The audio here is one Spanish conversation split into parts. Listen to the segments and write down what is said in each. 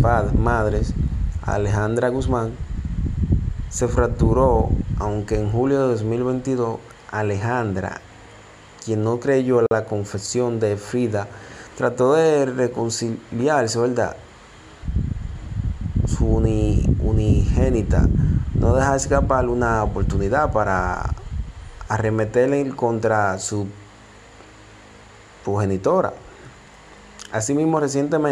padres, madres, Alejandra Guzmán, se fracturó, aunque en julio de 2022 Alejandra, quien no creyó la confesión de Frida, trató de reconciliarse, ¿verdad? Su uni- unigénita no deja escapar una oportunidad para arremeterle contra su progenitora. Asimismo, recientemente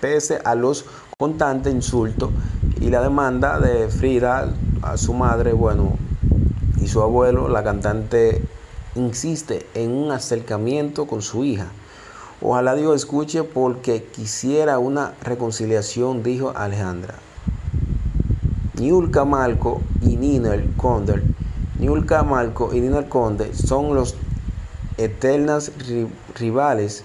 Pese a los constantes insultos y la demanda de Frida a su madre, bueno, y su abuelo, la cantante insiste en un acercamiento con su hija. Ojalá Dios escuche porque quisiera una reconciliación, dijo Alejandra. Niulka Malco y Ninel Conde, Niulka Malco y Ninel Conde son los eternas ri- rivales